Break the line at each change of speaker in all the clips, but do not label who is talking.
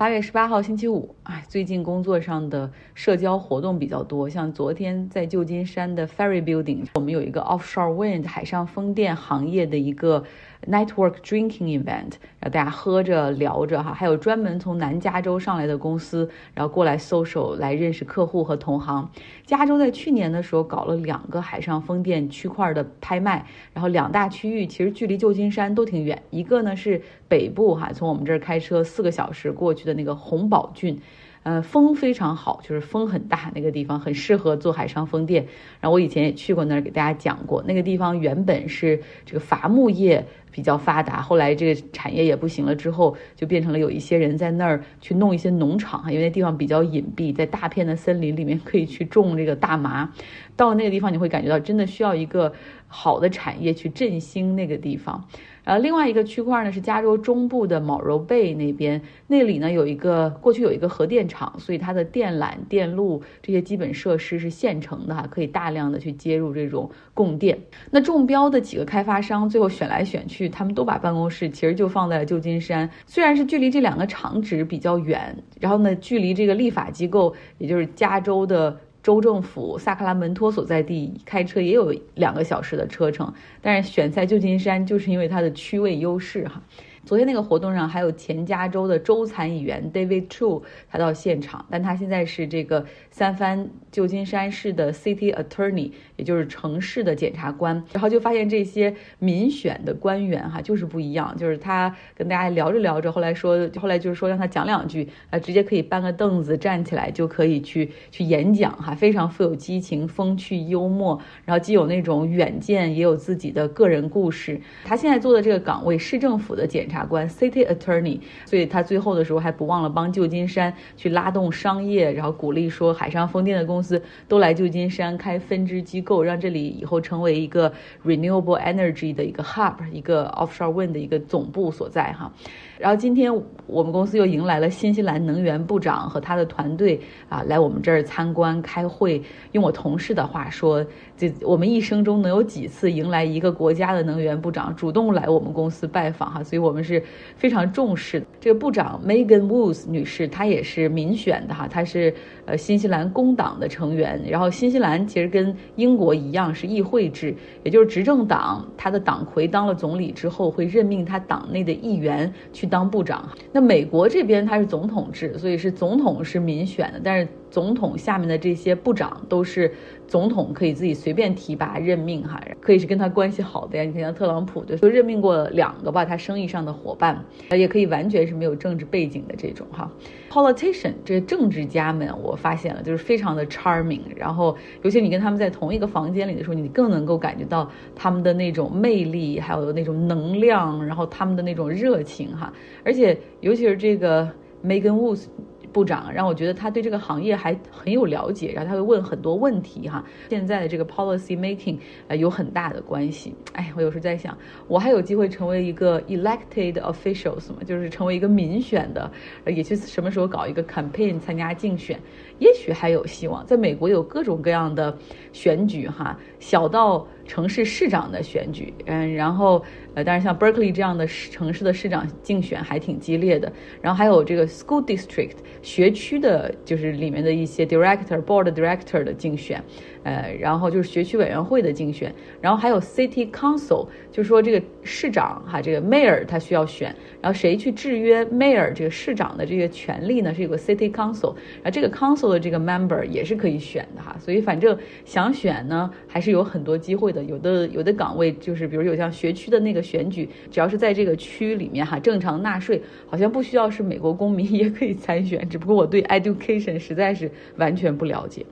八月十八号星期五，哎，最近工作上的社交活动比较多，像昨天在旧金山的 Ferry Building，我们有一个 Offshore Wind 海上风电行业的一个。Network drinking event，然后大家喝着聊着哈，还有专门从南加州上来的公司，然后过来 social 来认识客户和同行。加州在去年的时候搞了两个海上风电区块的拍卖，然后两大区域其实距离旧金山都挺远，一个呢是北部哈，从我们这儿开车四个小时过去的那个红宝郡。呃，风非常好，就是风很大，那个地方很适合做海上风电。然后我以前也去过那儿，给大家讲过，那个地方原本是这个伐木业比较发达，后来这个产业也不行了之后，就变成了有一些人在那儿去弄一些农场因为那地方比较隐蔽，在大片的森林里面可以去种这个大麻。到了那个地方，你会感觉到真的需要一个好的产业去振兴那个地方。呃，另外一个区块呢是加州中部的毛柔贝那边，那里呢有一个过去有一个核电厂，所以它的电缆、电路这些基本设施是现成的哈，可以大量的去接入这种供电。那中标的几个开发商最后选来选去，他们都把办公室其实就放在了旧金山，虽然是距离这两个厂址比较远，然后呢距离这个立法机构，也就是加州的。州政府萨克拉门托所在地开车也有两个小时的车程，但是选在旧金山就是因为它的区位优势哈。昨天那个活动上还有前加州的州参议员 David Chu，他到现场，但他现在是这个三藩旧金山市的 City Attorney，也就是城市的检察官。然后就发现这些民选的官员哈，就是不一样，就是他跟大家聊着聊着，后来说，后来就是说让他讲两句，啊，直接可以搬个凳子站起来就可以去去演讲哈，非常富有激情、风趣幽默，然后既有那种远见，也有自己的个人故事。他现在做的这个岗位，市政府的检检察官 City Attorney，所以他最后的时候还不忘了帮旧金山去拉动商业，然后鼓励说海上风电的公司都来旧金山开分支机构，让这里以后成为一个 renewable energy 的一个 hub，一个 offshore wind 的一个总部所在哈。然后今天我们公司又迎来了新西兰能源部长和他的团队啊，来我们这儿参观开会。用我同事的话说，这我们一生中能有几次迎来一个国家的能源部长主动来我们公司拜访哈，所以我们是非常重视的。这个部长 Megan Woods 女士，她也是民选的哈，她是呃新西兰工党的成员。然后新西兰其实跟英国一样是议会制，也就是执政党他的党魁当了总理之后，会任命他党内的议员去。当部长，那美国这边它是总统制，所以是总统是民选的，但是总统下面的这些部长都是。总统可以自己随便提拔任命哈，可以是跟他关系好的呀。你看像特朗普就就任命过两个吧，他生意上的伙伴，也可以完全是没有政治背景的这种哈。Politician 这政治家们，我发现了就是非常的 charming，然后尤其你跟他们在同一个房间里的时候，你更能够感觉到他们的那种魅力，还有那种能量，然后他们的那种热情哈。而且尤其是这个 Megan Woods。部长让我觉得他对这个行业还很有了解，然后他会问很多问题哈。现在的这个 policy making 呃有很大的关系。哎，我有时候在想，我还有机会成为一个 elected officials 吗？就是成为一个民选的，也去什么时候搞一个 campaign 参加竞选，也许还有希望。在美国有各种各样的选举哈，小到。城市市长的选举，嗯，然后呃，当然像 Berkeley 这样的城市的市长竞选还挺激烈的，然后还有这个 school district 学区的，就是里面的一些 director board director 的竞选。呃，然后就是学区委员会的竞选，然后还有 city council，就是说这个市长哈，这个 mayor 他需要选，然后谁去制约 mayor 这个市长的这个权利呢？是有个 city council，然后这个 council 的这个 member 也是可以选的哈，所以反正想选呢，还是有很多机会的。有的有的岗位就是，比如有像学区的那个选举，只要是在这个区里面哈，正常纳税，好像不需要是美国公民也可以参选。只不过我对 education 实在是完全不了解。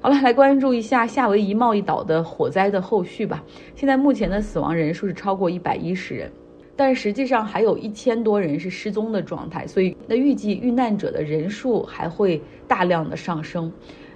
好了，来关注一下夏威夷贸易岛的火灾的后续吧。现在目前的死亡人数是超过一百一十人，但实际上还有一千多人是失踪的状态，所以那预计遇难者的人数还会大量的上升。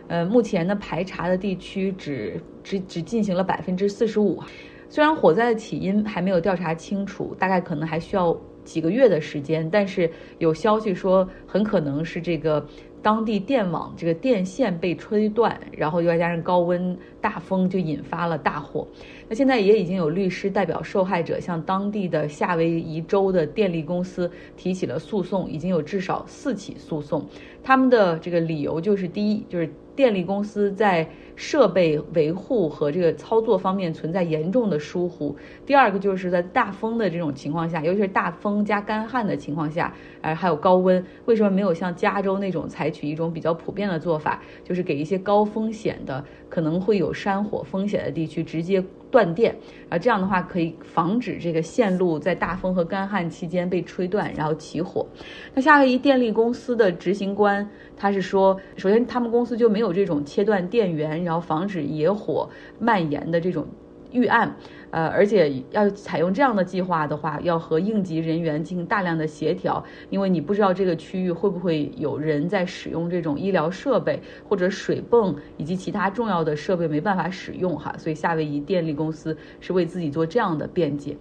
呃，目前呢排查的地区只只只进行了百分之四十五，虽然火灾的起因还没有调查清楚，大概可能还需要几个月的时间，但是有消息说很可能是这个。当地电网这个电线被吹断，然后又再加上高温大风，就引发了大火。那现在也已经有律师代表受害者向当地的夏威夷州的电力公司提起了诉讼，已经有至少四起诉讼。他们的这个理由就是：第一，就是电力公司在设备维护和这个操作方面存在严重的疏忽；第二个，就是在大风的这种情况下，尤其是大风加干旱的情况下，呃，还有高温，为什么没有像加州那种采取一种比较普遍的做法，就是给一些高风险的、可能会有有山火风险的地区直接。断电啊，这样的话可以防止这个线路在大风和干旱期间被吹断，然后起火。那夏威夷电力公司的执行官他是说，首先他们公司就没有这种切断电源，然后防止野火蔓延的这种预案。呃，而且要采用这样的计划的话，要和应急人员进行大量的协调，因为你不知道这个区域会不会有人在使用这种医疗设备或者水泵以及其他重要的设备没办法使用哈，所以夏威夷电力公司是为自己做这样的辩解。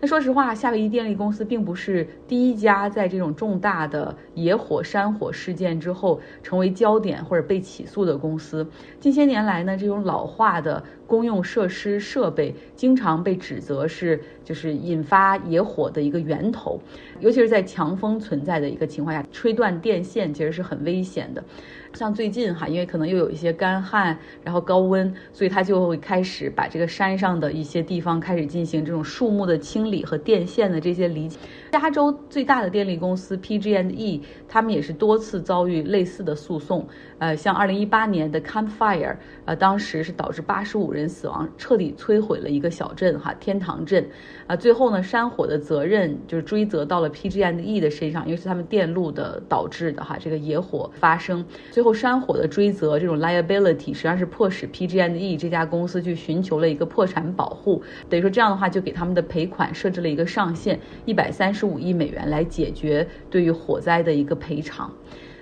那说实话，夏威夷电力公司并不是第一家在这种重大的野火山火事件之后成为焦点或者被起诉的公司。近些年来呢，这种老化的公用设施设备经常。被指责是就是引发野火的一个源头，尤其是在强风存在的一个情况下，吹断电线其实是很危险的。像最近哈，因为可能又有一些干旱，然后高温，所以他就会开始把这个山上的一些地方开始进行这种树木的清理和电线的这些理解。加州最大的电力公司 PG&E，他们也是多次遭遇类似的诉讼。呃，像2018年的 Campfire，呃，当时是导致85人死亡，彻底摧毁了一个小镇哈，天堂镇。啊，最后呢，山火的责任就是追责到了 PG&E 的身上，因为是他们电路的导致的哈，这个野火发生。最后山火的追责这种 liability 实际上是迫使 PG&E 这家公司去寻求了一个破产保护，等于说这样的话就给他们的赔款设置了一个上限，一百三十五亿美元来解决对于火灾的一个赔偿。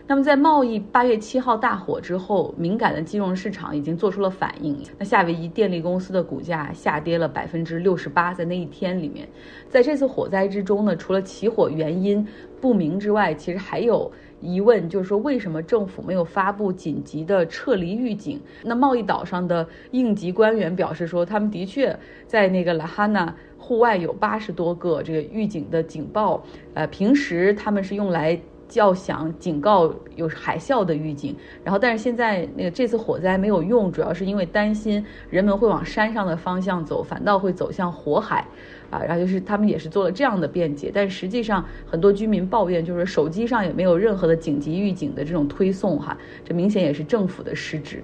那么在贸易八月七号大火之后，敏感的金融市场已经做出了反应。那夏威夷电力公司的股价下跌了百分之六十八，在那一天里面，在这次火灾之中呢，除了起火原因不明之外，其实还有疑问，就是说为什么政府没有发布紧急的撤离预警？那贸易岛上的应急官员表示说，他们的确在那个拉哈纳户外有八十多个这个预警的警报，呃，平时他们是用来。叫响警告有海啸的预警，然后但是现在那个这次火灾没有用，主要是因为担心人们会往山上的方向走，反倒会走向火海，啊，然后就是他们也是做了这样的辩解，但实际上很多居民抱怨就是手机上也没有任何的紧急预警的这种推送哈，这明显也是政府的失职。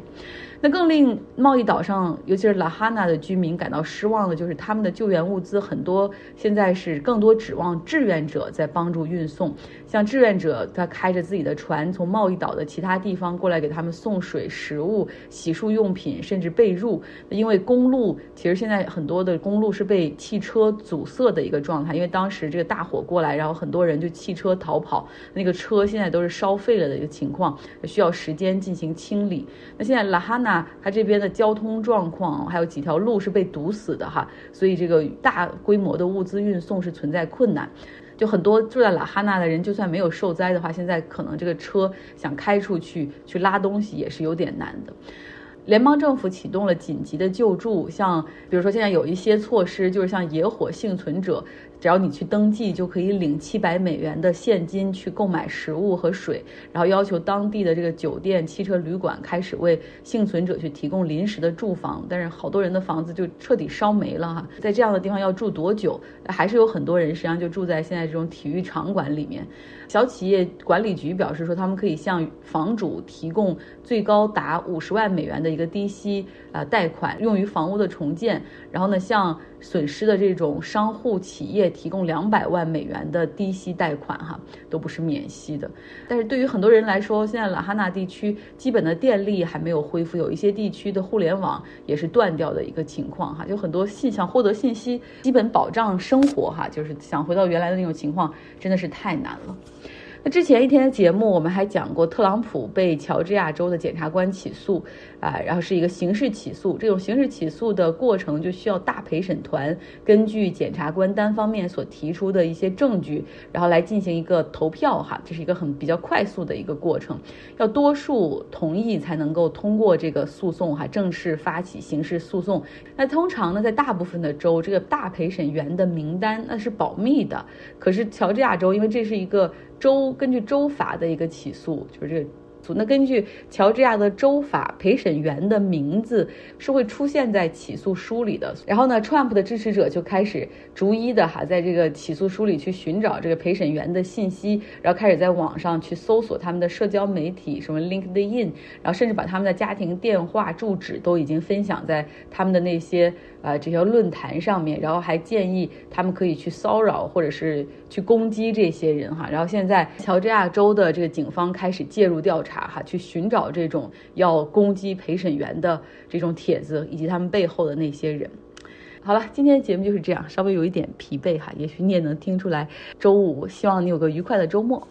那更令贸易岛上，尤其是拉哈纳的居民感到失望的，就是他们的救援物资很多现在是更多指望志愿者在帮助运送。像志愿者，他开着自己的船从贸易岛的其他地方过来给他们送水、食物、洗漱用品，甚至被褥。因为公路其实现在很多的公路是被汽车阻塞的一个状态，因为当时这个大火过来，然后很多人就汽车逃跑，那个车现在都是烧废了的一个情况，需要时间进行清理。那现在拉哈纳。那它这边的交通状况，还有几条路是被堵死的哈，所以这个大规模的物资运送是存在困难。就很多住在拉哈纳的人，就算没有受灾的话，现在可能这个车想开出去去拉东西也是有点难的。联邦政府启动了紧急的救助，像比如说现在有一些措施，就是像野火幸存者。只要你去登记，就可以领七百美元的现金去购买食物和水，然后要求当地的这个酒店、汽车旅馆开始为幸存者去提供临时的住房。但是好多人的房子就彻底烧没了哈，在这样的地方要住多久？还是有很多人实际上就住在现在这种体育场馆里面。小企业管理局表示说，他们可以向房主提供最高达五十万美元的一个低息呃贷款，用于房屋的重建。然后呢，向损失的这种商户企业提供两百万美元的低息贷款，哈，都不是免息的。但是对于很多人来说，现在拉哈纳地区基本的电力还没有恢复，有一些地区的互联网也是断掉的一个情况，哈，就很多信想获得信息，基本保障生活，哈，就是想回到原来的那种情况，真的是太难了。那之前一天的节目，我们还讲过特朗普被乔治亚州的检察官起诉，啊，然后是一个刑事起诉。这种刑事起诉的过程就需要大陪审团根据检察官单方面所提出的一些证据，然后来进行一个投票，哈，这是一个很比较快速的一个过程，要多数同意才能够通过这个诉讼，哈，正式发起刑事诉讼。那通常呢，在大部分的州，这个大陪审员的名单那是保密的，可是乔治亚州，因为这是一个。州根据州法的一个起诉，就是这个。那根据乔治亚的州法，陪审员的名字是会出现在起诉书里的。然后呢，Trump 的支持者就开始逐一的哈，在这个起诉书里去寻找这个陪审员的信息，然后开始在网上去搜索他们的社交媒体，什么 LinkedIn，然后甚至把他们的家庭电话、住址都已经分享在他们的那些。呃，这条论坛上面，然后还建议他们可以去骚扰或者是去攻击这些人哈。然后现在乔治亚州的这个警方开始介入调查哈，去寻找这种要攻击陪审员的这种帖子以及他们背后的那些人。好了，今天的节目就是这样，稍微有一点疲惫哈，也许你也能听出来。周五，希望你有个愉快的周末。